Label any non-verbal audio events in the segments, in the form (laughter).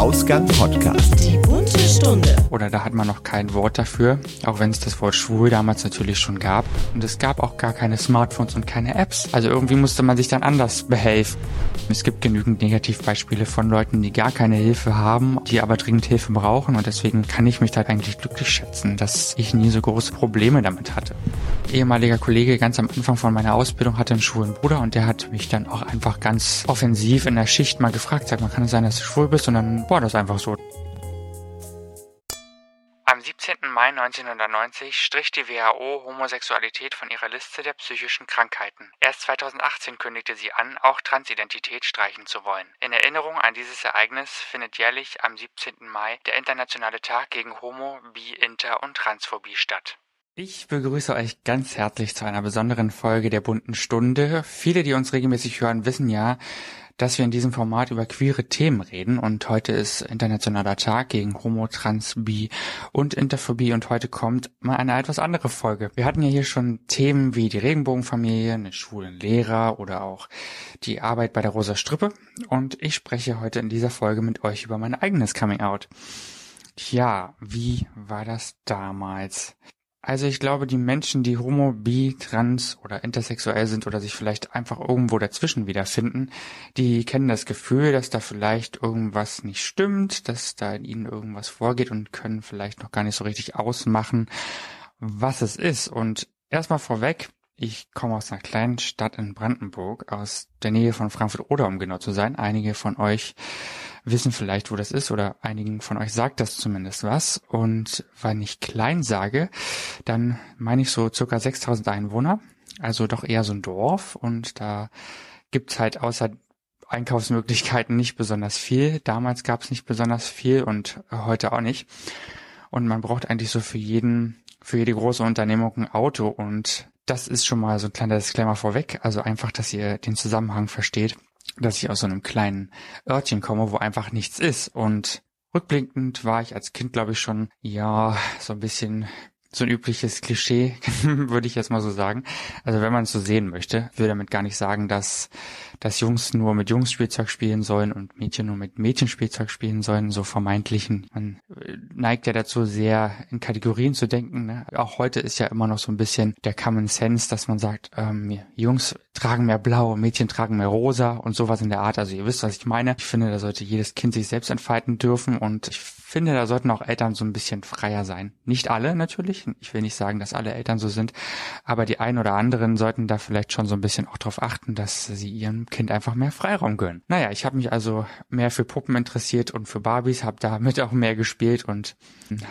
Ausgang Podcast. Stunde. Oder da hat man noch kein Wort dafür, auch wenn es das Wort schwul damals natürlich schon gab. Und es gab auch gar keine Smartphones und keine Apps. Also irgendwie musste man sich dann anders behelfen. Es gibt genügend Negativbeispiele von Leuten, die gar keine Hilfe haben, die aber dringend Hilfe brauchen. Und deswegen kann ich mich da eigentlich glücklich schätzen, dass ich nie so große Probleme damit hatte. Ehemaliger Kollege ganz am Anfang von meiner Ausbildung hatte einen schwulen Bruder und der hat mich dann auch einfach ganz offensiv in der Schicht mal gefragt, sag mal, kann es sein, dass du schwul bist? Und dann war das einfach so. Am 17. Mai 1990 strich die WHO Homosexualität von ihrer Liste der psychischen Krankheiten. Erst 2018 kündigte sie an, auch Transidentität streichen zu wollen. In Erinnerung an dieses Ereignis findet jährlich am 17. Mai der Internationale Tag gegen Homo, Bi, Inter und Transphobie statt. Ich begrüße euch ganz herzlich zu einer besonderen Folge der bunten Stunde. Viele, die uns regelmäßig hören, wissen ja, dass wir in diesem Format über queere Themen reden und heute ist Internationaler Tag gegen Homo, Trans, Bi und Interphobie und heute kommt mal eine etwas andere Folge. Wir hatten ja hier schon Themen wie die Regenbogenfamilie, einen schwulen Lehrer oder auch die Arbeit bei der Rosa Strippe und ich spreche heute in dieser Folge mit euch über mein eigenes Coming Out. Tja, wie war das damals? Also ich glaube, die Menschen, die homo, bi, trans oder intersexuell sind oder sich vielleicht einfach irgendwo dazwischen wiederfinden, die kennen das Gefühl, dass da vielleicht irgendwas nicht stimmt, dass da in ihnen irgendwas vorgeht und können vielleicht noch gar nicht so richtig ausmachen, was es ist. Und erstmal vorweg, ich komme aus einer kleinen Stadt in Brandenburg, aus der Nähe von Frankfurt-Oder, um genau zu sein. Einige von euch wissen vielleicht, wo das ist oder einigen von euch sagt das zumindest was. Und wenn ich klein sage, dann meine ich so circa 6000 Einwohner, also doch eher so ein Dorf und da gibt's halt außer Einkaufsmöglichkeiten nicht besonders viel. Damals gab's nicht besonders viel und heute auch nicht. Und man braucht eigentlich so für jeden, für jede große Unternehmung ein Auto und das ist schon mal so ein kleiner Disclaimer vorweg. Also einfach, dass ihr den Zusammenhang versteht, dass ich aus so einem kleinen Örtchen komme, wo einfach nichts ist. Und rückblickend war ich als Kind, glaube ich, schon, ja, so ein bisschen so ein übliches Klischee, (laughs) würde ich jetzt mal so sagen. Also wenn man es so sehen möchte, will damit gar nicht sagen, dass, dass Jungs nur mit Jungs Spielzeug spielen sollen und Mädchen nur mit Mädchenspielzeug spielen sollen, so vermeintlichen. Man äh, neigt ja dazu, sehr in Kategorien zu denken. Ne? Auch heute ist ja immer noch so ein bisschen der Common Sense, dass man sagt, ähm, Jungs tragen mehr blau, Mädchen tragen mehr rosa und sowas in der Art. Also ihr wisst, was ich meine. Ich finde, da sollte jedes Kind sich selbst entfalten dürfen und ich finde, da sollten auch Eltern so ein bisschen freier sein. Nicht alle natürlich. Ich will nicht sagen, dass alle Eltern so sind, aber die einen oder anderen sollten da vielleicht schon so ein bisschen auch darauf achten, dass sie ihrem Kind einfach mehr Freiraum gönnen. Naja, ich habe mich also mehr für Puppen interessiert und für Barbies, habe damit auch mehr gespielt und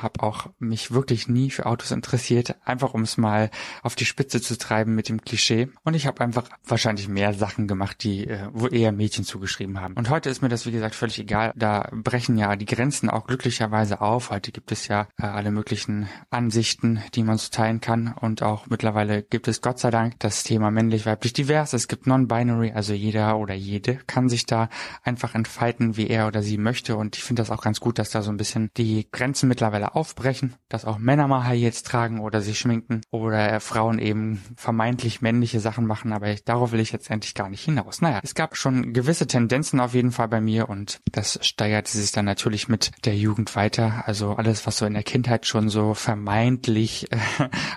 habe auch mich wirklich nie für Autos interessiert, einfach um es mal auf die Spitze zu treiben mit dem Klischee. Und ich habe einfach wahrscheinlich mehr Sachen gemacht, die äh, wo eher Mädchen zugeschrieben haben. Und heute ist mir das, wie gesagt, völlig egal. Da brechen ja die Grenzen auch glücklich glücklicherweise auf. Heute gibt es ja äh, alle möglichen Ansichten, die man so teilen kann. Und auch mittlerweile gibt es Gott sei Dank das Thema männlich-weiblich divers. Es gibt Non-Binary, also jeder oder jede kann sich da einfach entfalten, wie er oder sie möchte. Und ich finde das auch ganz gut, dass da so ein bisschen die Grenzen mittlerweile aufbrechen, dass auch Männer mal High jetzt tragen oder sich schminken oder Frauen eben vermeintlich männliche Sachen machen. Aber ich, darauf will ich jetzt endlich gar nicht hinaus. Naja, es gab schon gewisse Tendenzen auf jeden Fall bei mir und das steigerte sich dann natürlich mit der Jugend Jugend weiter. Also alles, was so in der Kindheit schon so vermeintlich äh,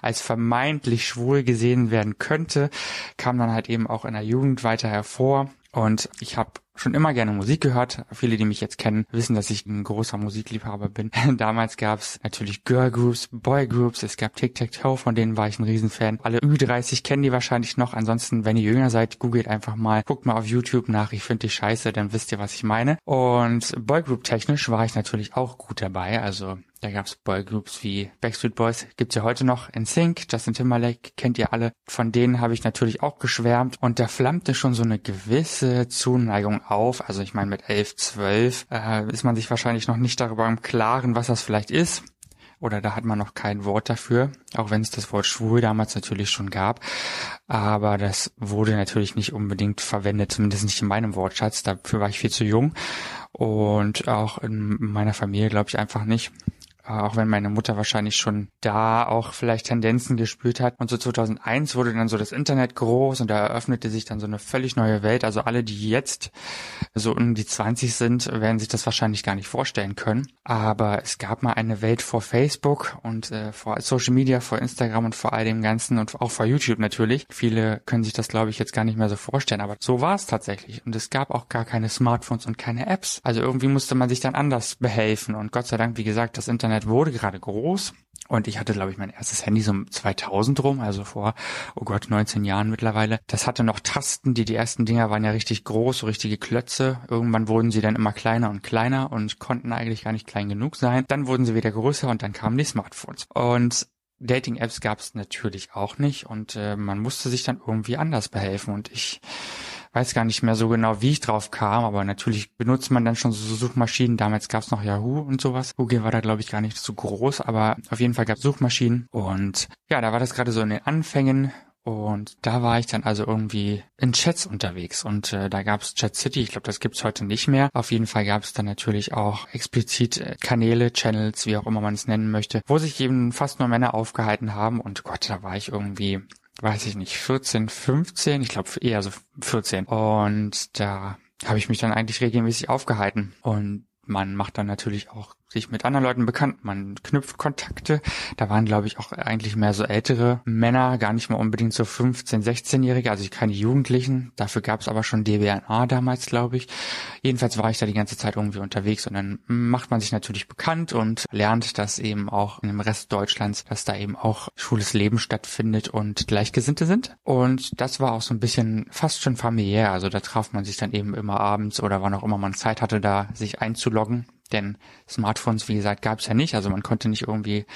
als vermeintlich schwul gesehen werden könnte, kam dann halt eben auch in der Jugend weiter hervor. Und ich habe schon immer gerne Musik gehört. Viele, die mich jetzt kennen, wissen, dass ich ein großer Musikliebhaber bin. (laughs) Damals gab es natürlich Girlgroups, Boygroups, es gab Tic-Tac-Toe, von denen war ich ein Riesenfan. Alle Ü30 kennen die wahrscheinlich noch. Ansonsten, wenn ihr jünger seid, googelt einfach mal, guckt mal auf YouTube nach, ich finde die scheiße, dann wisst ihr, was ich meine. Und Boygroup-technisch war ich natürlich auch gut dabei. Also da gab's Boygroups wie Backstreet Boys, gibt's ja heute noch in Sync, Justin Timberlake, kennt ihr alle. Von denen habe ich natürlich auch geschwärmt und da flammte schon so eine gewisse Zuneigung auf. Also ich meine, mit 11, 12 äh, ist man sich wahrscheinlich noch nicht darüber im Klaren, was das vielleicht ist. Oder da hat man noch kein Wort dafür, auch wenn es das Wort schwul damals natürlich schon gab. Aber das wurde natürlich nicht unbedingt verwendet, zumindest nicht in meinem Wortschatz. Dafür war ich viel zu jung. Und auch in meiner Familie glaube ich einfach nicht. Auch wenn meine Mutter wahrscheinlich schon da auch vielleicht Tendenzen gespürt hat. Und so 2001 wurde dann so das Internet groß und da eröffnete sich dann so eine völlig neue Welt. Also alle, die jetzt so um die 20 sind, werden sich das wahrscheinlich gar nicht vorstellen können. Aber es gab mal eine Welt vor Facebook und äh, vor Social Media, vor Instagram und vor all dem Ganzen und auch vor YouTube natürlich. Viele können sich das, glaube ich, jetzt gar nicht mehr so vorstellen. Aber so war es tatsächlich. Und es gab auch gar keine Smartphones und keine Apps. Also irgendwie musste man sich dann anders behelfen. Und Gott sei Dank, wie gesagt, das Internet wurde gerade groß. Und ich hatte, glaube ich, mein erstes Handy so 2000 rum, also vor, oh Gott, 19 Jahren mittlerweile. Das hatte noch Tasten, die, die ersten Dinger waren ja richtig groß, so richtige Klötze. Irgendwann wurden sie dann immer kleiner und kleiner und konnten eigentlich gar nicht klein genug sein. Dann wurden sie wieder größer und dann kamen die Smartphones. Und Dating-Apps gab es natürlich auch nicht und äh, man musste sich dann irgendwie anders behelfen. Und ich weiß gar nicht mehr so genau, wie ich drauf kam, aber natürlich benutzt man dann schon so Suchmaschinen. Damals gab es noch Yahoo und sowas. Google war da, glaube ich, gar nicht so groß, aber auf jeden Fall gab es Suchmaschinen. Und ja, da war das gerade so in den Anfängen und da war ich dann also irgendwie in Chats unterwegs und äh, da gab es Chat City, ich glaube, das gibt's heute nicht mehr. Auf jeden Fall gab es dann natürlich auch explizit äh, Kanäle, Channels, wie auch immer man es nennen möchte, wo sich eben fast nur Männer aufgehalten haben und Gott, da war ich irgendwie weiß ich nicht, 14, 15, ich glaube eher so 14. Und da habe ich mich dann eigentlich regelmäßig aufgehalten. Und man macht dann natürlich auch sich mit anderen Leuten bekannt, man knüpft Kontakte. Da waren, glaube ich, auch eigentlich mehr so ältere Männer, gar nicht mal unbedingt so 15-, 16-Jährige, also keine Jugendlichen. Dafür gab es aber schon DBNA damals, glaube ich. Jedenfalls war ich da die ganze Zeit irgendwie unterwegs und dann macht man sich natürlich bekannt und lernt, dass eben auch dem Rest Deutschlands, dass da eben auch schwules Leben stattfindet und Gleichgesinnte sind. Und das war auch so ein bisschen fast schon familiär. Also da traf man sich dann eben immer abends oder wann auch immer man Zeit hatte, da sich einzuloggen denn Smartphones, wie gesagt, gab es ja nicht. Also man konnte nicht irgendwie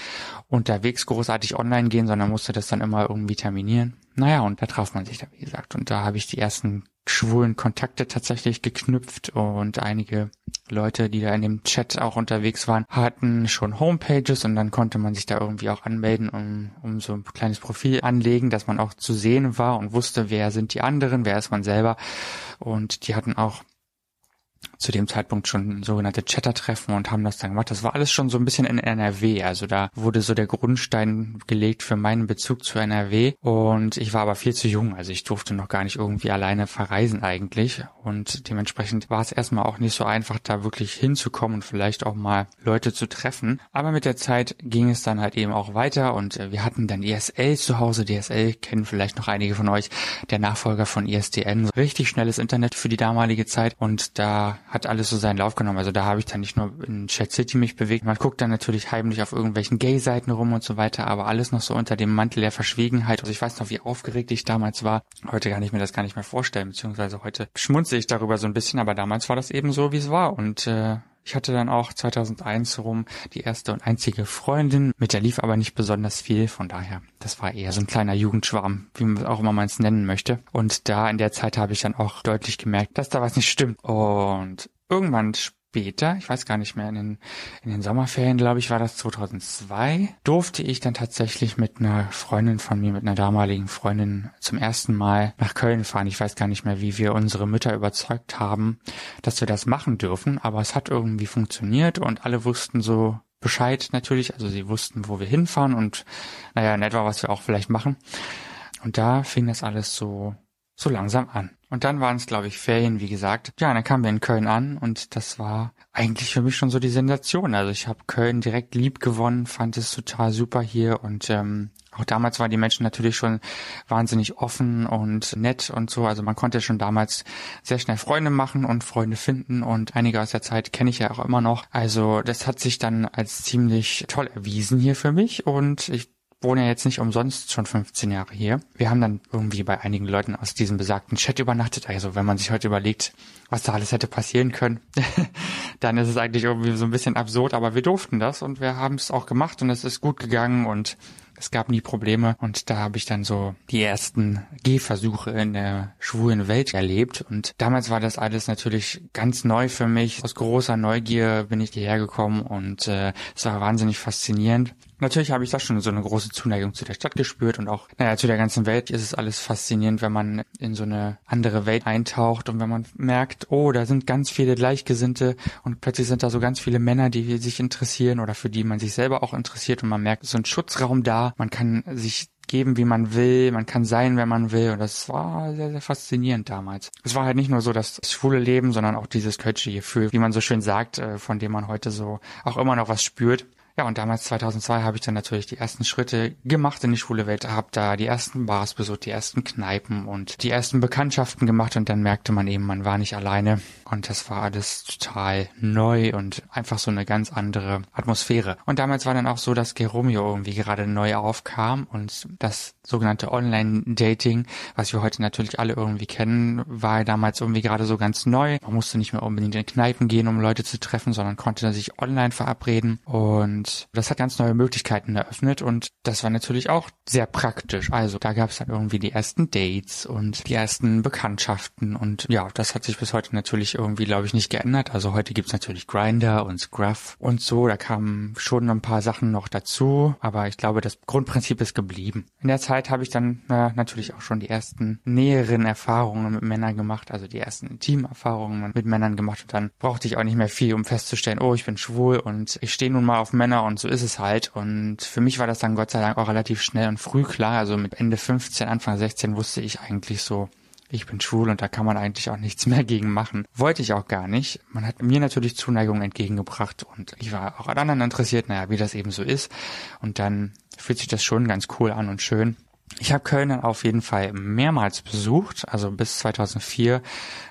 unterwegs großartig online gehen, sondern musste das dann immer irgendwie terminieren. Naja, und da traf man sich da, wie gesagt. Und da habe ich die ersten schwulen Kontakte tatsächlich geknüpft und einige Leute, die da in dem Chat auch unterwegs waren, hatten schon Homepages und dann konnte man sich da irgendwie auch anmelden, um, um so ein kleines Profil anlegen, dass man auch zu sehen war und wusste, wer sind die anderen, wer ist man selber. Und die hatten auch zu dem Zeitpunkt schon sogenannte Chatter-Treffen und haben das dann gemacht. Das war alles schon so ein bisschen in NRW. Also da wurde so der Grundstein gelegt für meinen Bezug zu NRW. Und ich war aber viel zu jung. Also ich durfte noch gar nicht irgendwie alleine verreisen eigentlich. Und dementsprechend war es erstmal auch nicht so einfach, da wirklich hinzukommen und vielleicht auch mal Leute zu treffen. Aber mit der Zeit ging es dann halt eben auch weiter und wir hatten dann ESL zu Hause. DSL kennen vielleicht noch einige von euch. Der Nachfolger von ISDN. Richtig schnelles Internet für die damalige Zeit. Und da hat alles so seinen Lauf genommen. Also da habe ich dann nicht nur in Chat City mich bewegt. Man guckt dann natürlich heimlich auf irgendwelchen Gay-Seiten rum und so weiter, aber alles noch so unter dem Mantel der Verschwiegenheit. Also ich weiß noch, wie aufgeregt ich damals war. Heute kann ich mir das gar nicht mehr vorstellen, beziehungsweise heute schmunze ich darüber so ein bisschen, aber damals war das eben so, wie es war. Und äh, ich hatte dann auch 2001 rum die erste und einzige Freundin, mit der lief aber nicht besonders viel, von daher, das war eher so ein kleiner Jugendschwarm, wie man auch immer man es nennen möchte. Und da in der Zeit habe ich dann auch deutlich gemerkt, dass da was nicht stimmt. Und irgendwann später, ich weiß gar nicht mehr, in den, in den Sommerferien, glaube ich, war das 2002, durfte ich dann tatsächlich mit einer Freundin von mir, mit einer damaligen Freundin zum ersten Mal nach Köln fahren. Ich weiß gar nicht mehr, wie wir unsere Mütter überzeugt haben, dass wir das machen dürfen, aber es hat irgendwie funktioniert und alle wussten so Bescheid natürlich, also sie wussten, wo wir hinfahren und naja, in etwa, was wir auch vielleicht machen. Und da fing das alles so so langsam an. Und dann waren es, glaube ich, Ferien, wie gesagt. Ja, dann kamen wir in Köln an und das war eigentlich für mich schon so die Sensation. Also ich habe Köln direkt lieb gewonnen, fand es total super hier und ähm, auch damals waren die Menschen natürlich schon wahnsinnig offen und nett und so. Also man konnte schon damals sehr schnell Freunde machen und Freunde finden und einige aus der Zeit kenne ich ja auch immer noch. Also das hat sich dann als ziemlich toll erwiesen hier für mich und ich wohne ja jetzt nicht umsonst schon 15 Jahre hier. Wir haben dann irgendwie bei einigen Leuten aus diesem besagten Chat übernachtet. Also wenn man sich heute überlegt, was da alles hätte passieren können, (laughs) dann ist es eigentlich irgendwie so ein bisschen absurd, aber wir durften das und wir haben es auch gemacht und es ist gut gegangen und Es gab nie Probleme und da habe ich dann so die ersten Gehversuche in der schwulen Welt erlebt und damals war das alles natürlich ganz neu für mich. Aus großer Neugier bin ich hierher gekommen und äh, es war wahnsinnig faszinierend. Natürlich habe ich da schon so eine große Zuneigung zu der Stadt gespürt und auch, naja, zu der ganzen Welt ist es alles faszinierend, wenn man in so eine andere Welt eintaucht und wenn man merkt, oh, da sind ganz viele Gleichgesinnte und plötzlich sind da so ganz viele Männer, die sich interessieren oder für die man sich selber auch interessiert und man merkt, so ein Schutzraum da, man kann sich geben, wie man will, man kann sein, wenn man will und das war sehr, sehr faszinierend damals. Es war halt nicht nur so das schwule Leben, sondern auch dieses kölsche Gefühl, wie man so schön sagt, äh, von dem man heute so auch immer noch was spürt. Ja, und damals 2002 habe ich dann natürlich die ersten Schritte gemacht in die schwule Welt, habe da die ersten Bars besucht, die ersten Kneipen und die ersten Bekanntschaften gemacht und dann merkte man eben, man war nicht alleine und das war alles total neu und einfach so eine ganz andere Atmosphäre. Und damals war dann auch so, dass Geromeo irgendwie gerade neu aufkam und das sogenannte Online-Dating, was wir heute natürlich alle irgendwie kennen, war damals irgendwie gerade so ganz neu. Man musste nicht mehr unbedingt in Kneipen gehen, um Leute zu treffen, sondern konnte sich online verabreden und das hat ganz neue Möglichkeiten eröffnet und das war natürlich auch sehr praktisch. Also da gab es dann irgendwie die ersten Dates und die ersten Bekanntschaften und ja, das hat sich bis heute natürlich irgendwie, glaube ich, nicht geändert. Also heute gibt's natürlich Grinder und Scruff und so. Da kamen schon ein paar Sachen noch dazu, aber ich glaube, das Grundprinzip ist geblieben. In der Zeit habe ich dann na, natürlich auch schon die ersten näheren Erfahrungen mit Männern gemacht, also die ersten Intimerfahrungen mit Männern gemacht und dann brauchte ich auch nicht mehr viel, um festzustellen, oh, ich bin schwul und ich stehe nun mal auf Männer und so ist es halt. Und für mich war das dann Gott sei Dank auch relativ schnell und früh klar. Also mit Ende 15, Anfang 16 wusste ich eigentlich so, ich bin schwul und da kann man eigentlich auch nichts mehr gegen machen. Wollte ich auch gar nicht. Man hat mir natürlich Zuneigung entgegengebracht und ich war auch an anderen interessiert, naja, wie das eben so ist. Und dann fühlt sich das schon ganz cool an und schön. Ich habe Köln dann auf jeden Fall mehrmals besucht. Also bis 2004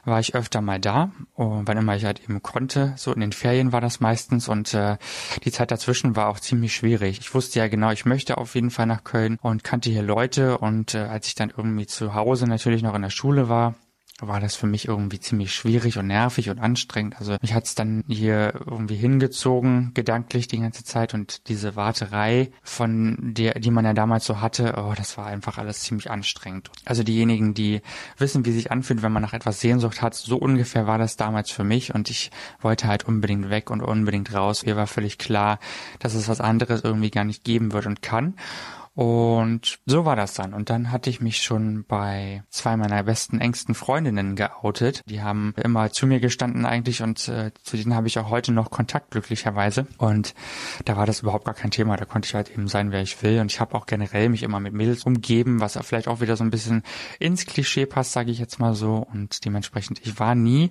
war ich öfter mal da, und wann immer ich halt eben konnte. So in den Ferien war das meistens und äh, die Zeit dazwischen war auch ziemlich schwierig. Ich wusste ja genau, ich möchte auf jeden Fall nach Köln und kannte hier Leute und äh, als ich dann irgendwie zu Hause natürlich noch in der Schule war, war das für mich irgendwie ziemlich schwierig und nervig und anstrengend. Also mich hat's dann hier irgendwie hingezogen, gedanklich die ganze Zeit und diese Warterei, von der, die man ja damals so hatte, oh, das war einfach alles ziemlich anstrengend. Also diejenigen, die wissen, wie sich anfühlt, wenn man nach etwas Sehnsucht hat, so ungefähr war das damals für mich und ich wollte halt unbedingt weg und unbedingt raus. Mir war völlig klar, dass es was anderes irgendwie gar nicht geben wird und kann. Und so war das dann. Und dann hatte ich mich schon bei zwei meiner besten, engsten Freundinnen geoutet. Die haben immer zu mir gestanden eigentlich und äh, zu denen habe ich auch heute noch Kontakt, glücklicherweise. Und da war das überhaupt gar kein Thema. Da konnte ich halt eben sein, wer ich will. Und ich habe auch generell mich immer mit Mädels umgeben, was vielleicht auch wieder so ein bisschen ins Klischee passt, sage ich jetzt mal so. Und dementsprechend, ich war nie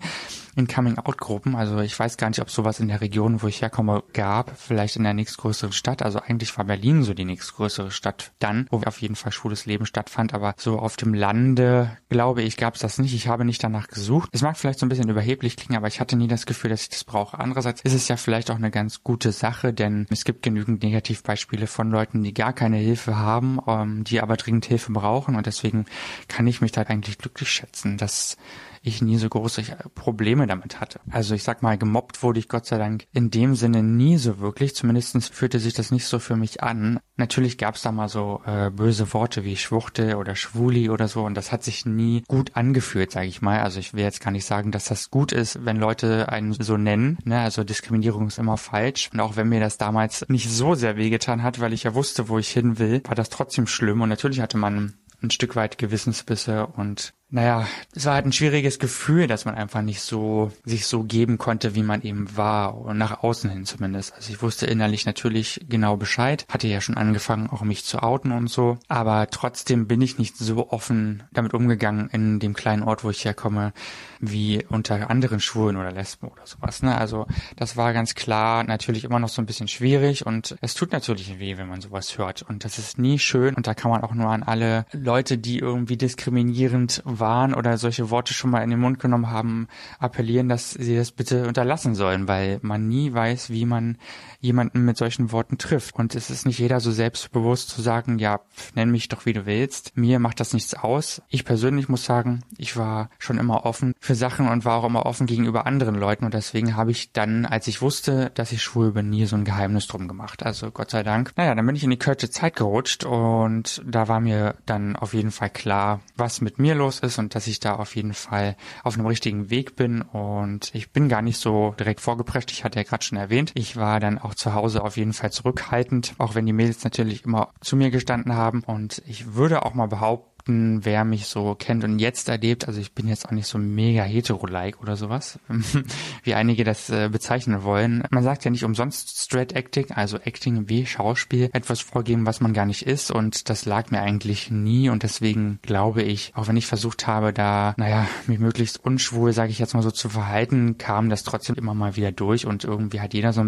in Coming-out-Gruppen. Also ich weiß gar nicht, ob sowas in der Region, wo ich herkomme, gab. Vielleicht in der nächstgrößeren Stadt. Also eigentlich war Berlin so die nächstgrößere Stadt Stadt dann, wo auf jeden Fall schwules Leben stattfand, aber so auf dem Lande, glaube ich, gab es das nicht. Ich habe nicht danach gesucht. Es mag vielleicht so ein bisschen überheblich klingen, aber ich hatte nie das Gefühl, dass ich das brauche. Andererseits ist es ja vielleicht auch eine ganz gute Sache, denn es gibt genügend Negativbeispiele von Leuten, die gar keine Hilfe haben, ähm, die aber dringend Hilfe brauchen und deswegen kann ich mich da eigentlich glücklich schätzen, dass ich nie so große Probleme damit hatte. Also ich sag mal, gemobbt wurde ich Gott sei Dank in dem Sinne nie so wirklich. Zumindestens fühlte sich das nicht so für mich an. Natürlich gab's da mal so äh, böse Worte wie Schwuchte oder Schwuli oder so und das hat sich nie gut angefühlt, sage ich mal. Also ich will jetzt gar nicht sagen, dass das gut ist, wenn Leute einen so nennen. Ne? Also Diskriminierung ist immer falsch. Und auch wenn mir das damals nicht so sehr wehgetan hat, weil ich ja wusste, wo ich hin will, war das trotzdem schlimm. Und natürlich hatte man ein Stück weit Gewissensbisse und naja, es war halt ein schwieriges Gefühl, dass man einfach nicht so sich so geben konnte, wie man eben war und nach außen hin zumindest. Also ich wusste innerlich natürlich genau Bescheid, hatte ja schon angefangen, auch mich zu outen und so, aber trotzdem bin ich nicht so offen damit umgegangen in dem kleinen Ort, wo ich herkomme, wie unter anderen Schwulen oder Lesben oder sowas. Ne? Also das war ganz klar natürlich immer noch so ein bisschen schwierig und es tut natürlich weh, wenn man sowas hört und das ist nie schön und da kann man auch nur an alle Leute, die irgendwie diskriminierend waren oder solche Worte schon mal in den Mund genommen haben, appellieren, dass sie das bitte unterlassen sollen, weil man nie weiß, wie man jemanden mit solchen Worten trifft. Und es ist nicht jeder so selbstbewusst zu sagen, ja, nenn mich doch wie du willst. Mir macht das nichts aus. Ich persönlich muss sagen, ich war schon immer offen für Sachen und war auch immer offen gegenüber anderen Leuten und deswegen habe ich dann, als ich wusste, dass ich schwul bin, nie so ein Geheimnis drum gemacht. Also Gott sei Dank. Naja, dann bin ich in die Kölsche Zeit gerutscht und da war mir dann auf jeden Fall klar, was mit mir los ist und dass ich da auf jeden Fall auf einem richtigen Weg bin und ich bin gar nicht so direkt vorgeprescht. Ich hatte ja gerade schon erwähnt. Ich war dann auch zu Hause auf jeden Fall zurückhaltend, auch wenn die Mädels natürlich immer zu mir gestanden haben und ich würde auch mal behaupten, behaupten, wer mich so kennt und jetzt erlebt, also ich bin jetzt auch nicht so mega hetero-like oder sowas, (laughs) wie einige das äh, bezeichnen wollen. Man sagt ja nicht umsonst Straight Acting, also Acting wie Schauspiel, etwas vorgeben, was man gar nicht ist und das lag mir eigentlich nie und deswegen glaube ich, auch wenn ich versucht habe, da, naja, mich möglichst unschwul, sage ich jetzt mal so, zu verhalten, kam das trotzdem immer mal wieder durch und irgendwie hat jeder so,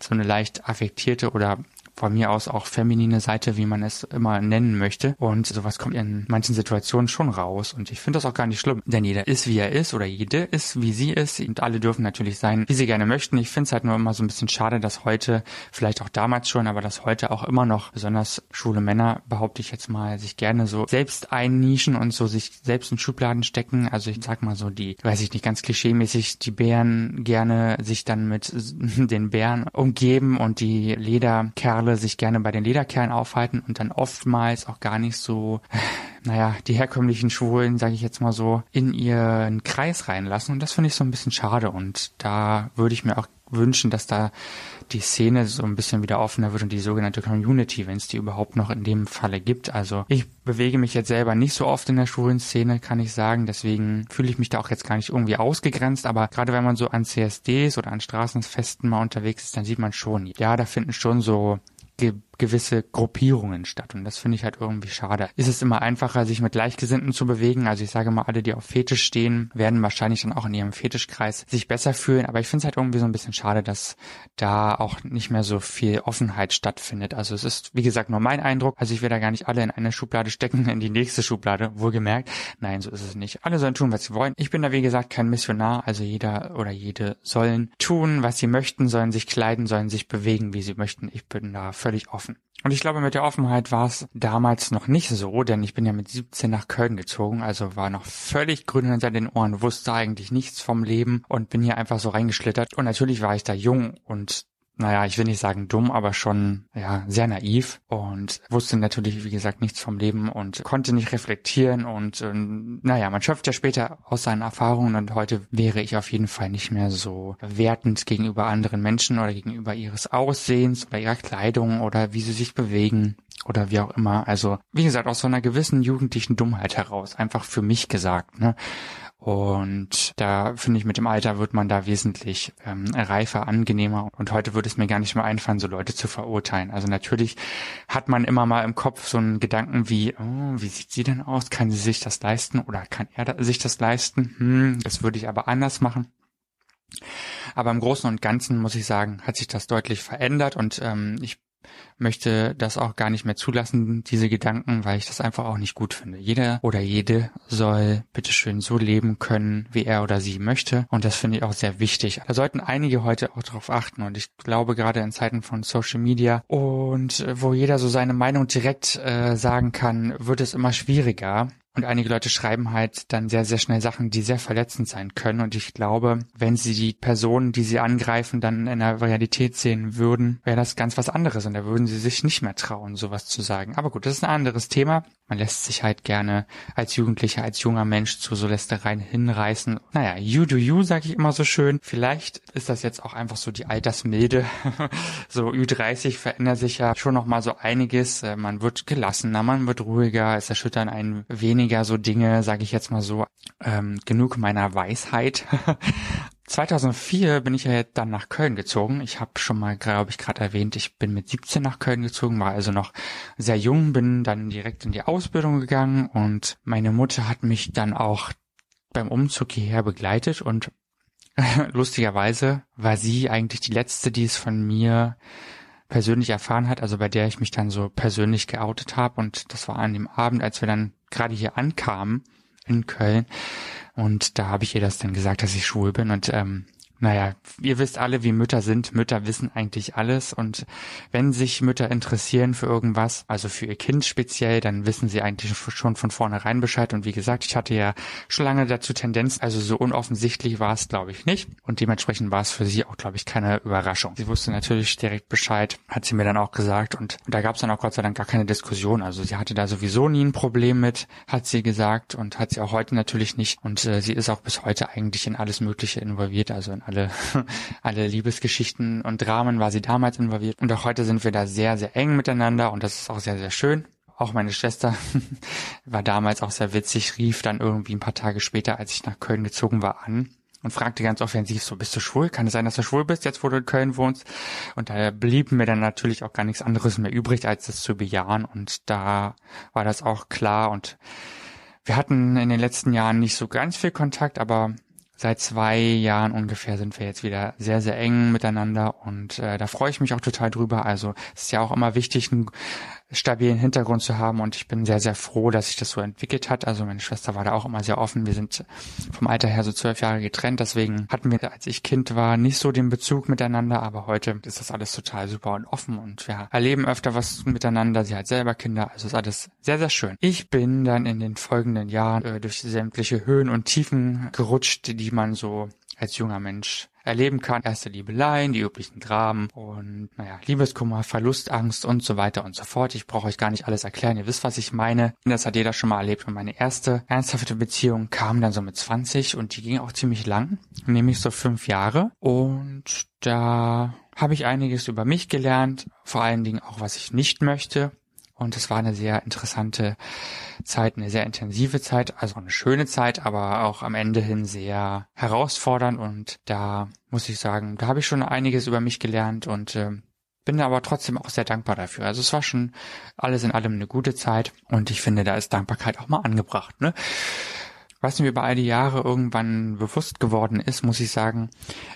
so eine leicht affektierte oder von mir aus auch feminine Seite, wie man es immer nennen möchte. Und sowas kommt in manchen Situationen schon raus. Und ich finde das auch gar nicht schlimm, denn jeder ist, wie er ist oder jede ist, wie sie ist. Und alle dürfen natürlich sein, wie sie gerne möchten. Ich finde es halt nur immer so ein bisschen schade, dass heute, vielleicht auch damals schon, aber dass heute auch immer noch besonders schwule Männer, behaupte ich jetzt mal, sich gerne so selbst einnischen und so sich selbst in Schubladen stecken. Also ich sag mal so die, weiß ich nicht, ganz klischeemäßig, die Bären gerne sich dann mit (laughs) den Bären umgeben und die Lederkerle Haare sich gerne bei den Lederkerlen aufhalten und dann oftmals auch gar nicht so, (sighs) naja, die herkömmlichen Schwulen, sage ich jetzt mal so, in ihren Kreis reinlassen. Und das finde ich so ein bisschen schade. Und da würde ich mir auch wünschen, dass da die Szene so ein bisschen wieder offener wird und die sogenannte Community, wenn es die überhaupt noch in dem Falle gibt. Also ich bewege mich jetzt selber nicht so oft in der schwulen Szene, kann ich sagen. Deswegen fühle ich mich da auch jetzt gar nicht irgendwie ausgegrenzt. Aber gerade wenn man so an CSDs oder an Straßenfesten mal unterwegs ist, dann sieht man schon, ja, da finden schon so give gewisse Gruppierungen statt. Und das finde ich halt irgendwie schade. Ist es immer einfacher, sich mit Gleichgesinnten zu bewegen? Also ich sage mal, alle, die auf Fetisch stehen, werden wahrscheinlich dann auch in ihrem Fetischkreis sich besser fühlen. Aber ich finde es halt irgendwie so ein bisschen schade, dass da auch nicht mehr so viel Offenheit stattfindet. Also es ist, wie gesagt, nur mein Eindruck. Also ich will da gar nicht alle in eine Schublade stecken, in die nächste Schublade, wohlgemerkt. Nein, so ist es nicht. Alle sollen tun, was sie wollen. Ich bin da, wie gesagt, kein Missionar. Also jeder oder jede sollen tun, was sie möchten, sollen sich kleiden, sollen sich bewegen, wie sie möchten. Ich bin da völlig offen. Und ich glaube, mit der Offenheit war es damals noch nicht so, denn ich bin ja mit 17 nach Köln gezogen, also war noch völlig grün hinter den Ohren, wusste eigentlich nichts vom Leben und bin hier einfach so reingeschlittert. Und natürlich war ich da jung und naja, ich will nicht sagen dumm, aber schon, ja, sehr naiv und wusste natürlich, wie gesagt, nichts vom Leben und konnte nicht reflektieren und, äh, naja, man schöpft ja später aus seinen Erfahrungen und heute wäre ich auf jeden Fall nicht mehr so wertend gegenüber anderen Menschen oder gegenüber ihres Aussehens oder ihrer Kleidung oder wie sie sich bewegen oder wie auch immer. Also, wie gesagt, aus so einer gewissen jugendlichen Dummheit heraus, einfach für mich gesagt, ne? Und da finde ich, mit dem Alter wird man da wesentlich ähm, reifer, angenehmer. Und heute würde es mir gar nicht mehr einfallen, so Leute zu verurteilen. Also natürlich hat man immer mal im Kopf so einen Gedanken wie, oh, wie sieht sie denn aus? Kann sie sich das leisten oder kann er sich das leisten? Hm, das würde ich aber anders machen. Aber im Großen und Ganzen muss ich sagen, hat sich das deutlich verändert und ähm, ich möchte das auch gar nicht mehr zulassen, diese Gedanken, weil ich das einfach auch nicht gut finde. Jeder oder jede soll bitteschön so leben können, wie er oder sie möchte. Und das finde ich auch sehr wichtig. Da sollten einige heute auch darauf achten. Und ich glaube, gerade in Zeiten von Social Media und wo jeder so seine Meinung direkt äh, sagen kann, wird es immer schwieriger, und einige Leute schreiben halt dann sehr, sehr schnell Sachen, die sehr verletzend sein können. Und ich glaube, wenn sie die Personen, die sie angreifen, dann in der Realität sehen würden, wäre das ganz was anderes. Und da würden sie sich nicht mehr trauen, sowas zu sagen. Aber gut, das ist ein anderes Thema. Man lässt sich halt gerne als Jugendlicher, als junger Mensch zu so Lästereien hinreißen. Naja, you do you, sag ich immer so schön. Vielleicht ist das jetzt auch einfach so die Altersmilde. (laughs) so Ü30 verändert sich ja schon noch mal so einiges. Äh, man wird gelassener, man wird ruhiger, es erschüttern einen weniger so Dinge, sage ich jetzt mal so. Ähm, genug meiner Weisheit. (laughs) 2004 bin ich ja dann nach Köln gezogen. Ich habe schon mal, glaube ich, gerade erwähnt, ich bin mit 17 nach Köln gezogen, war also noch sehr jung, bin dann direkt in die Ausbildung gegangen und meine Mutter hat mich dann auch beim Umzug hierher begleitet und (laughs) lustigerweise war sie eigentlich die letzte, die es von mir persönlich erfahren hat, also bei der ich mich dann so persönlich geoutet habe und das war an dem Abend, als wir dann gerade hier ankamen in Köln. Und da habe ich ihr das dann gesagt, dass ich schwul bin. Und ähm, naja, ihr wisst alle, wie Mütter sind. Mütter wissen eigentlich alles. Und wenn sich Mütter interessieren für irgendwas, also für ihr Kind speziell, dann wissen sie eigentlich schon von vornherein Bescheid. Und wie gesagt, ich hatte ja schon lange dazu Tendenz, also so unoffensichtlich war es, glaube ich, nicht. Und dementsprechend war es für sie auch, glaube ich, keine Überraschung. Sie wusste natürlich direkt Bescheid, hat sie mir dann auch gesagt. Und, da gab es dann auch Gott sei Dank gar keine Diskussion. Also sie hatte da sowieso nie ein Problem mit, hat sie gesagt. Und hat sie auch heute natürlich nicht. Und äh, sie ist auch bis heute eigentlich in alles Mögliche involviert. Also in alle, (laughs) alle Liebesgeschichten und Dramen war sie damals involviert. Und auch heute sind wir da sehr, sehr eng miteinander und das ist auch sehr, sehr schön. Auch meine Schwester (laughs) war damals auch sehr witzig, rief dann irgendwie ein paar Tage später, als ich nach Köln gezogen war, an und fragte ganz offensiv so, bist du schwul? Kann es sein, dass du schwul bist, jetzt wo du in Köln wohnst? Und da blieb mir dann natürlich auch gar nichts anderes mehr übrig, als das zu bejahen. Und da war das auch klar. Und wir hatten in den letzten Jahren nicht so ganz viel Kontakt, aber seit zwei Jahren ungefähr sind wir jetzt wieder sehr, sehr eng miteinander und äh, da freue ich mich auch total drüber. Also es ist ja auch immer wichtig, ein stabilen Hintergrund zu haben und ich bin sehr, sehr froh, dass sich das so entwickelt hat. Also meine Schwester war da auch immer sehr offen. Wir sind vom Alter her so zwölf Jahre getrennt, deswegen hatten wir, als ich Kind war, nicht so den Bezug miteinander, aber heute ist das alles total super und offen und wir erleben öfter was miteinander. Sie hat selber Kinder, also ist alles sehr, sehr schön. Ich bin dann in den folgenden Jahren äh, durch sämtliche Höhen und Tiefen gerutscht, die man so als junger Mensch erleben kann. Erste Liebeleien, die üblichen Dramen und naja, Liebeskummer, Verlustangst und so weiter und so fort. Ich brauche euch gar nicht alles erklären. Ihr wisst, was ich meine. Das hat jeder schon mal erlebt. Und meine erste ernsthafte Beziehung kam dann so mit 20 und die ging auch ziemlich lang, nämlich so fünf Jahre. Und da habe ich einiges über mich gelernt, vor allen Dingen auch, was ich nicht möchte. Und es war eine sehr interessante Zeit, eine sehr intensive Zeit, also eine schöne Zeit, aber auch am Ende hin sehr herausfordernd. Und da muss ich sagen, da habe ich schon einiges über mich gelernt und äh, bin aber trotzdem auch sehr dankbar dafür. Also es war schon alles in allem eine gute Zeit und ich finde, da ist Dankbarkeit auch mal angebracht. Ne? Was mir über all die Jahre irgendwann bewusst geworden ist, muss ich sagen,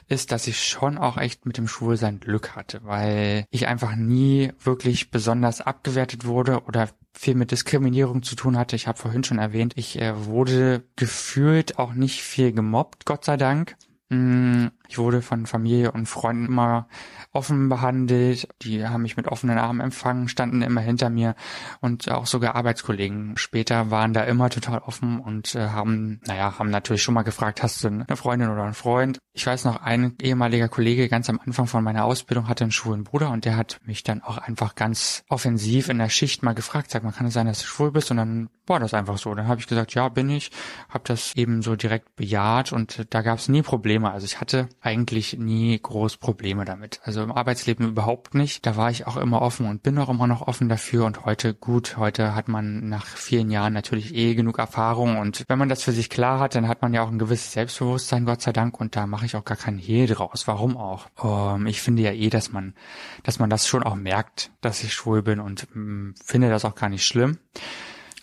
ist, dass ich schon auch echt mit dem Schwulsein Glück hatte, weil ich einfach nie wirklich besonders abgewertet wurde oder viel mit Diskriminierung zu tun hatte. Ich habe vorhin schon erwähnt, ich äh, wurde gefühlt auch nicht viel gemobbt, Gott sei Dank. Ich wurde von Familie und Freunden immer offen behandelt. Die haben mich mit offenen Armen empfangen, standen immer hinter mir und auch sogar Arbeitskollegen später waren da immer total offen und äh, haben, naja, haben natürlich schon mal gefragt, hast du eine Freundin oder einen Freund? Ich weiß noch, ein ehemaliger Kollege ganz am Anfang von meiner Ausbildung hatte einen schwulen Bruder und der hat mich dann auch einfach ganz offensiv in der Schicht mal gefragt, sag mal, kann es sein, dass du schwul bist? Und dann war das einfach so. Dann habe ich gesagt, ja, bin ich, habe das eben so direkt bejaht und da gab es nie Probleme. Also ich hatte eigentlich nie groß Probleme damit. Also im Arbeitsleben überhaupt nicht. Da war ich auch immer offen und bin auch immer noch offen dafür. Und heute gut, heute hat man nach vielen Jahren natürlich eh genug Erfahrung. Und wenn man das für sich klar hat, dann hat man ja auch ein gewisses Selbstbewusstsein, Gott sei Dank. Und da mache ich auch gar keinen Hehl draus. Warum auch? Ähm, ich finde ja eh, dass man, dass man das schon auch merkt, dass ich schwul bin und mh, mm, finde das auch gar nicht schlimm.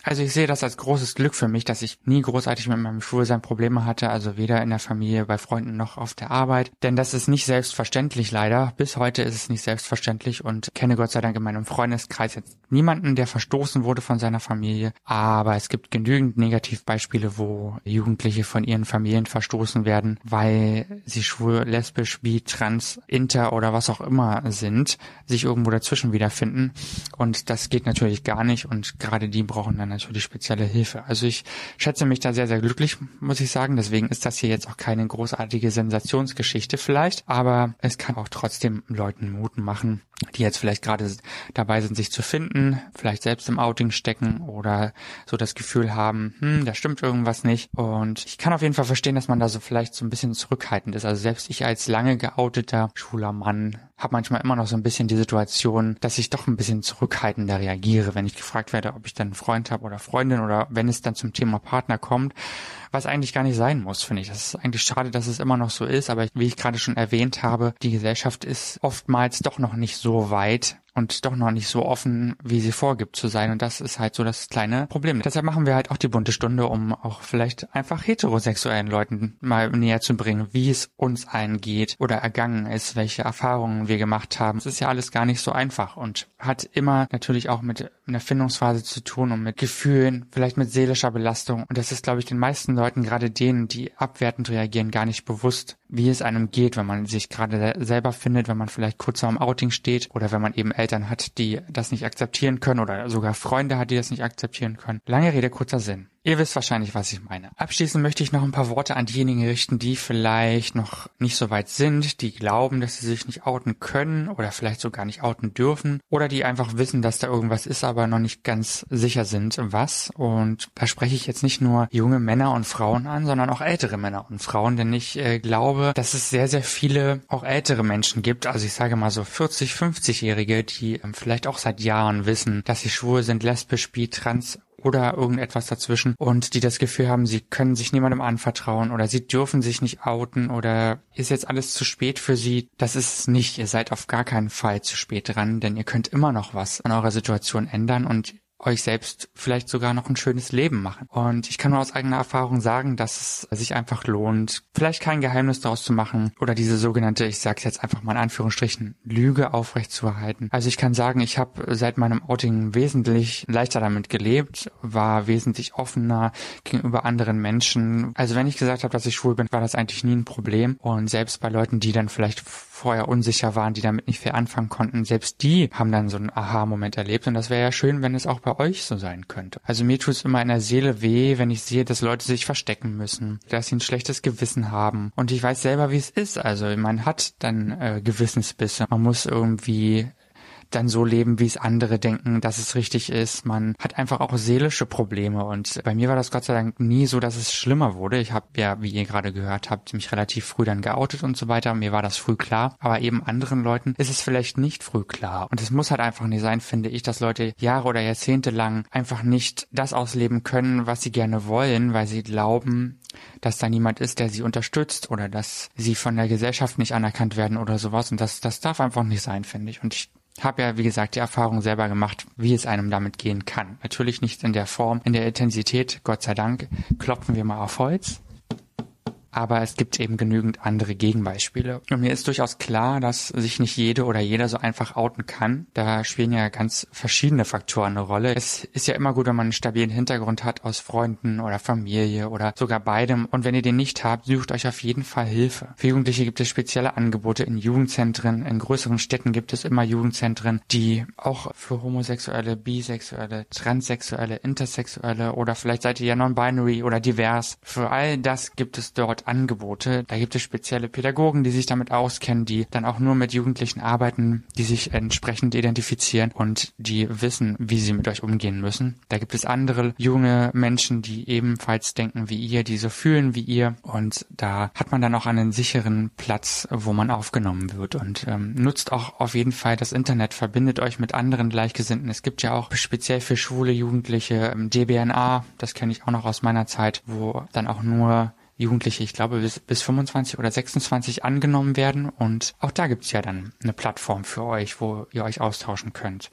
Also ich sehe das als großes Glück für mich, dass ich nie großartig mit meinem Schwulsein Probleme hatte, also weder in der Familie, bei Freunden noch auf der Arbeit. Denn das ist nicht selbstverständlich leider. Bis heute ist es nicht selbstverständlich und kenne Gott sei Dank in meinem Freundeskreis jetzt niemanden, der verstoßen wurde von seiner Familie. Aber es gibt genügend Negativbeispiele, wo Jugendliche von ihren Familien verstoßen werden, weil sie schwul, lesbisch, bi, trans, inter oder was auch immer sind, sich irgendwo dazwischen wiederfinden. Und das geht natürlich gar nicht und gerade die brauchen dann natürlich spezielle Hilfe. Also ich schätze mich da sehr, sehr glücklich, muss ich sagen. Deswegen ist das hier jetzt auch keine großartige Sensationsgeschichte vielleicht, aber es kann auch trotzdem Leuten Mut machen, die jetzt vielleicht gerade dabei sind, sich zu finden, vielleicht selbst im Outing stecken oder so das Gefühl haben, hm, da stimmt irgendwas nicht. Und ich kann auf jeden Fall verstehen, dass man da so vielleicht so ein bisschen zurückhaltend ist. Also selbst ich als lange geouteter schwuler Mann habe manchmal immer noch so ein bisschen die Situation, dass ich doch ein bisschen zurückhaltender reagiere, wenn ich gefragt werde, ob ich dann einen Freund habe oder Freundin oder wenn es dann zum Thema Partner kommt, was eigentlich gar nicht sein muss, finde ich. Das ist eigentlich schade, dass es immer noch so ist, aber wie ich gerade schon erwähnt habe, die Gesellschaft ist oftmals doch noch nicht so weit, und doch noch nicht so offen, wie sie vorgibt zu sein. Und das ist halt so das kleine Problem. Deshalb machen wir halt auch die bunte Stunde, um auch vielleicht einfach heterosexuellen Leuten mal näher zu bringen, wie es uns eingeht oder ergangen ist, welche Erfahrungen wir gemacht haben. Es ist ja alles gar nicht so einfach und hat immer natürlich auch mit einer Findungsphase zu tun und mit Gefühlen, vielleicht mit seelischer Belastung. Und das ist, glaube ich, den meisten Leuten, gerade denen, die abwertend reagieren, gar nicht bewusst, wie es einem geht, wenn man sich gerade selber findet, wenn man vielleicht kurz vor dem Outing steht oder wenn man eben Eltern hat, die das nicht akzeptieren können oder sogar Freunde hat, die das nicht akzeptieren können. Lange Rede, kurzer Sinn. Ihr wisst wahrscheinlich, was ich meine. Abschließend möchte ich noch ein paar Worte an diejenigen richten, die vielleicht noch nicht so weit sind, die glauben, dass sie sich nicht outen können oder vielleicht sogar nicht outen dürfen oder die einfach wissen, dass da irgendwas ist, aber noch nicht ganz sicher sind, was. Und da spreche ich jetzt nicht nur junge Männer und Frauen an, sondern auch ältere Männer und Frauen, denn ich äh, glaube, dass es sehr, sehr viele auch ältere Menschen gibt, also ich sage mal so 40, 50-Jährige, die ähm, vielleicht auch seit Jahren wissen, dass sie schwul sind, lesbisch, bi, trans oder irgendetwas dazwischen und die das Gefühl haben, sie können sich niemandem anvertrauen oder sie dürfen sich nicht outen oder ist jetzt alles zu spät für sie. Das ist es nicht. Ihr seid auf gar keinen Fall zu spät dran, denn ihr könnt immer noch was an eurer Situation ändern und euch selbst vielleicht sogar noch ein schönes Leben machen. Und ich kann nur aus eigener Erfahrung sagen, dass es sich einfach lohnt, vielleicht kein Geheimnis daraus zu machen oder diese sogenannte, ich sag's jetzt einfach mal in Anführungsstrichen, Lüge aufrechtzuerhalten. Also ich kann sagen, ich habe seit meinem Outing wesentlich leichter damit gelebt, war wesentlich offener gegenüber anderen Menschen. Also wenn ich gesagt habe, dass ich schwul bin, war das eigentlich nie ein Problem. Und selbst bei Leuten, die dann vielleicht vorher unsicher waren, die damit nicht viel anfangen konnten, selbst die haben dann so einen Aha-Moment erlebt. Und das wäre ja schön, wenn es auch bei euch so sein könnte. Also mir tut es immer in der Seele weh, wenn ich sehe, dass Leute sich verstecken müssen, dass sie ein schlechtes Gewissen haben. Und ich weiß selber, wie es ist. Also man hat dann äh, Gewissensbisse. Man muss irgendwie dann so leben, wie es andere denken, dass es richtig ist. Man hat einfach auch seelische Probleme und bei mir war das Gott sei Dank nie so, dass es schlimmer wurde. Ich habe ja, wie ihr gerade gehört habt, mich relativ früh dann geoutet und so weiter. Mir war das früh klar, aber eben anderen Leuten ist es vielleicht nicht früh klar. Und es muss halt einfach nicht sein, finde ich, dass Leute Jahre oder Jahrzehnte lang einfach nicht das ausleben können, was sie gerne wollen, weil sie glauben, dass da niemand ist, der sie unterstützt oder dass sie von der Gesellschaft nicht anerkannt werden oder sowas. Und das, das darf einfach nicht sein, finde ich. Und ich habe ja, wie gesagt, die Erfahrung selber gemacht, wie es einem damit gehen kann. Natürlich nicht in der Form, in der Intensität, Gott sei Dank, klopfen wir mal auf Holz aber es gibt eben genügend andere Gegenbeispiele. Und mir ist durchaus klar, dass sich nicht jede oder jeder so einfach outen kann. Da spielen ja ganz verschiedene Faktoren eine Rolle. Es ist ja immer gut, wenn man einen stabilen Hintergrund hat aus Freunden oder Familie oder sogar beidem. Und wenn ihr den nicht habt, sucht euch auf jeden Fall Hilfe. Für Jugendliche gibt es spezielle Angebote in Jugendzentren. In größeren Städten gibt es immer Jugendzentren, die auch für Homosexuelle, Bisexuelle, Transsexuelle, Intersexuelle oder vielleicht seid ihr ja non-binary oder divers. Für all das gibt es dort Angebote. Da gibt es spezielle Pädagogen, die sich damit auskennen, die dann auch nur mit Jugendlichen arbeiten, die sich entsprechend identifizieren und die wissen, wie sie mit euch umgehen müssen. Da gibt es andere junge Menschen, die ebenfalls denken wie ihr, die so fühlen wie ihr und da hat man dann auch einen sicheren Platz, wo man aufgenommen wird und ähm, nutzt auch auf jeden Fall das Internet, verbindet euch mit anderen Gleichgesinnten. Es gibt ja auch speziell für schwule Jugendliche ähm, DBNA, das kenne ich auch noch aus meiner Zeit, wo dann auch nur Jugendliche, ich glaube, bis, bis 25 oder 26 angenommen werden. Und auch da gibt's ja dann eine Plattform für euch, wo ihr euch austauschen könnt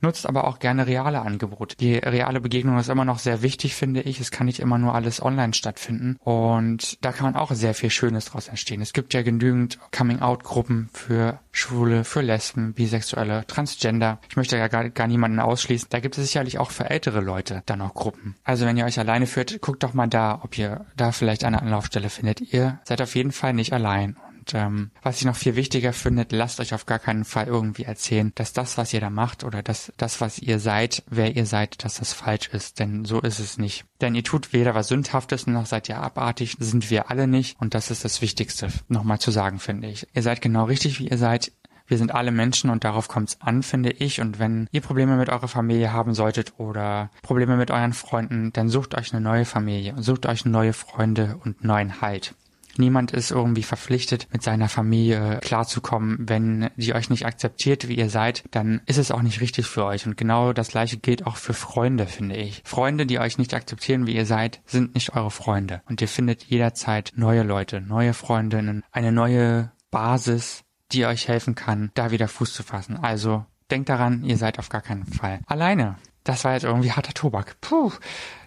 nutzt aber auch gerne reale Angebote. Die reale Begegnung ist immer noch sehr wichtig, finde ich. Es kann nicht immer nur alles online stattfinden. Und da kann auch sehr viel Schönes draus entstehen. Es gibt ja genügend Coming-out-Gruppen für Schwule, für Lesben, Bisexuelle, Transgender. Ich möchte ja gar, gar niemanden ausschließen. Da gibt es sicherlich auch für ältere Leute dann noch Gruppen. Also wenn ihr euch alleine führt, guckt doch mal da, ob ihr da vielleicht eine Anlaufstelle findet. Ihr seid auf jeden Fall nicht allein ähm, was ich noch viel wichtiger finde, lasst euch auf gar keinen Fall irgendwie erzählen, dass das, was ihr da macht oder dass das, was ihr seid, wer ihr seid, dass das falsch ist. Denn so ist es nicht. Denn ihr tut weder was Sündhaftes noch seid ihr abartig, sind wir alle nicht. Und das ist das Wichtigste, nochmal zu sagen, finde ich. Ihr seid genau richtig, wie ihr seid. Wir sind alle Menschen und darauf kommt es an, finde ich. Und wenn ihr Probleme mit eurer Familie haben solltet oder Probleme mit euren Freunden, dann sucht euch eine neue Familie und sucht euch neue Freunde und neuen Halt. Niemand ist irgendwie verpflichtet, mit seiner Familie klarzukommen. Wenn die euch nicht akzeptiert, wie ihr seid, dann ist es auch nicht richtig für euch. Und genau das gleiche gilt auch für Freunde, finde ich. Freunde, die euch nicht akzeptieren, wie ihr seid, sind nicht eure Freunde. Und ihr findet jederzeit neue Leute, neue Freundinnen, eine neue Basis, die euch helfen kann, da wieder Fuß zu fassen. Also denkt daran, ihr seid auf gar keinen Fall alleine. Das war jetzt irgendwie harter Tobak. Puh.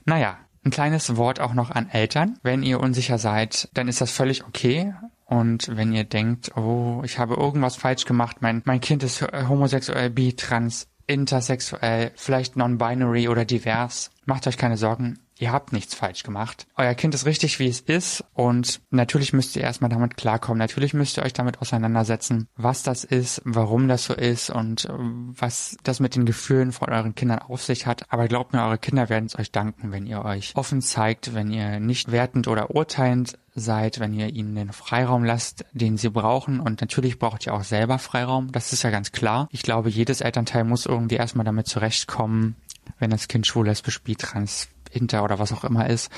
Naja, ein kleines Wort auch noch an Eltern. Wenn ihr unsicher seid, dann ist das völlig okay. Und wenn ihr denkt, oh, ich habe irgendwas falsch gemacht, mein, mein Kind ist homosexuell, bi, trans, intersexuell, vielleicht non-binary oder divers, macht euch keine Sorgen ihr habt nichts falsch gemacht. Euer Kind ist richtig, wie es ist und natürlich müsst ihr erstmal damit klarkommen. Natürlich müsst ihr euch damit auseinandersetzen, was das ist, warum das so ist und äh, was das mit den Gefühlen von euren Kindern auf sich hat. Aber glaubt mir, eure Kinder werden es euch danken, wenn ihr euch offen zeigt, wenn ihr nicht wertend oder urteilend seid, wenn ihr ihnen den Freiraum lasst, den sie brauchen. Und natürlich braucht ihr auch selber Freiraum. Das ist ja ganz klar. Ich glaube, jedes Elternteil muss irgendwie erstmal damit zurechtkommen, wenn das Kind schwul, lesbisch, bi, trans, Inter oder was auch immer ist.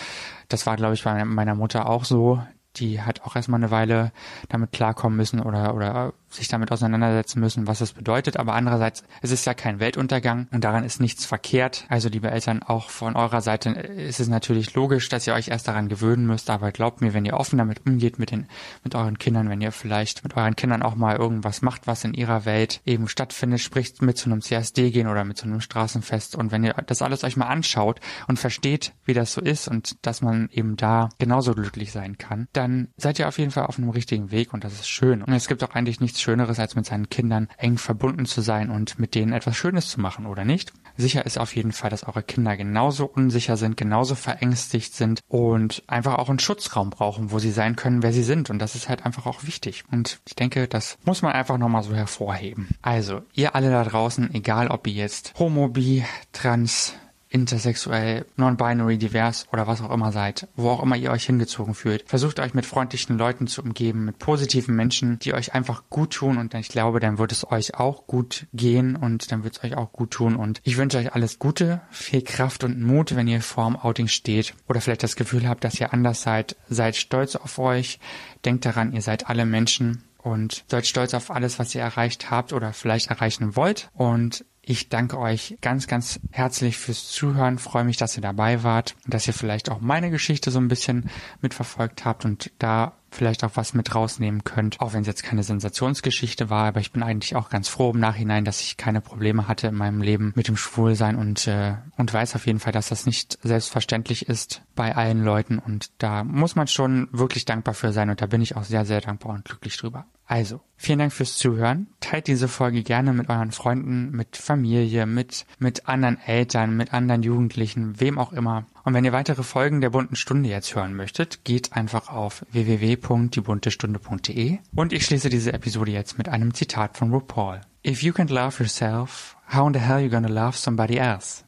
Das war, glaube ich, bei meiner Mutter auch so. Die hat auch erstmal eine Weile damit klarkommen müssen oder, oder sich damit auseinandersetzen müssen, was das bedeutet. Aber andererseits, es ist ja kein Weltuntergang und daran ist nichts verkehrt. Also liebe Eltern, auch von eurer Seite ist es natürlich logisch, dass ihr euch erst daran gewöhnen müsst. Aber glaubt mir, wenn ihr offen damit umgeht mit den, mit euren Kindern, wenn ihr vielleicht mit euren Kindern auch mal irgendwas macht, was in ihrer Welt eben stattfindet, spricht mit zu einem CSD gehen oder mit zu einem Straßenfest. Und wenn ihr das alles euch mal anschaut und versteht, wie das so ist und dass man eben da genauso glücklich sein kann, dann seid ihr auf jeden Fall auf einem richtigen Weg und das ist schön. Und es gibt auch eigentlich nichts Schöneres, als mit seinen Kindern eng verbunden zu sein und mit denen etwas Schönes zu machen, oder nicht? Sicher ist auf jeden Fall, dass eure Kinder genauso unsicher sind, genauso verängstigt sind und einfach auch einen Schutzraum brauchen, wo sie sein können, wer sie sind. Und das ist halt einfach auch wichtig. Und ich denke, das muss man einfach nochmal so hervorheben. Also, ihr alle da draußen, egal ob ihr jetzt homo, bi, trans, intersexuell, non-binary, divers oder was auch immer seid, wo auch immer ihr euch hingezogen fühlt. Versucht euch mit freundlichen Leuten zu umgeben, mit positiven Menschen, die euch einfach gut tun und ich glaube, dann wird es euch auch gut gehen und dann wird es euch auch gut tun und ich wünsche euch alles Gute, viel Kraft und Mut, wenn ihr vor dem Outing steht oder vielleicht das Gefühl habt, dass ihr anders seid. Seid stolz auf euch, denkt daran, ihr seid alle Menschen und seid stolz auf alles, was ihr erreicht habt oder vielleicht erreichen wollt und ich danke euch ganz, ganz herzlich fürs Zuhören. Freue mich, dass ihr dabei wart und dass ihr vielleicht auch meine Geschichte so ein bisschen mitverfolgt habt und da vielleicht auch was mit rausnehmen könnt, auch wenn es jetzt keine Sensationsgeschichte war, aber ich bin eigentlich auch ganz froh im Nachhinein, dass ich keine Probleme hatte in meinem Leben mit dem Schwulsein und äh, und weiß auf jeden Fall, dass das nicht selbstverständlich ist bei allen Leuten und da muss man schon wirklich dankbar für sein und da bin ich auch sehr sehr dankbar und glücklich drüber. Also, vielen Dank fürs Zuhören. Teilt diese Folge gerne mit euren Freunden, mit Familie, mit mit anderen Eltern, mit anderen Jugendlichen, wem auch immer. Und wenn ihr weitere Folgen der bunten Stunde jetzt hören möchtet, geht einfach auf www.diebuntestunde.de und ich schließe diese Episode jetzt mit einem Zitat von RuPaul. If you can't love yourself, how in the hell are you gonna love somebody else?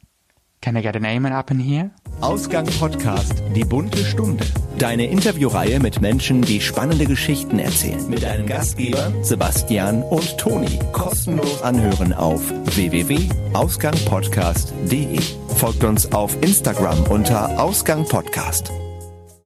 Can I get an amen up in here? Ausgang Podcast, die bunte Stunde. Deine Interviewreihe mit Menschen, die spannende Geschichten erzählen. Mit deinen Gastgebern Sebastian und Toni. Kostenlos anhören auf www.ausgangpodcast.de. Folgt uns auf Instagram unter Ausgang Podcast.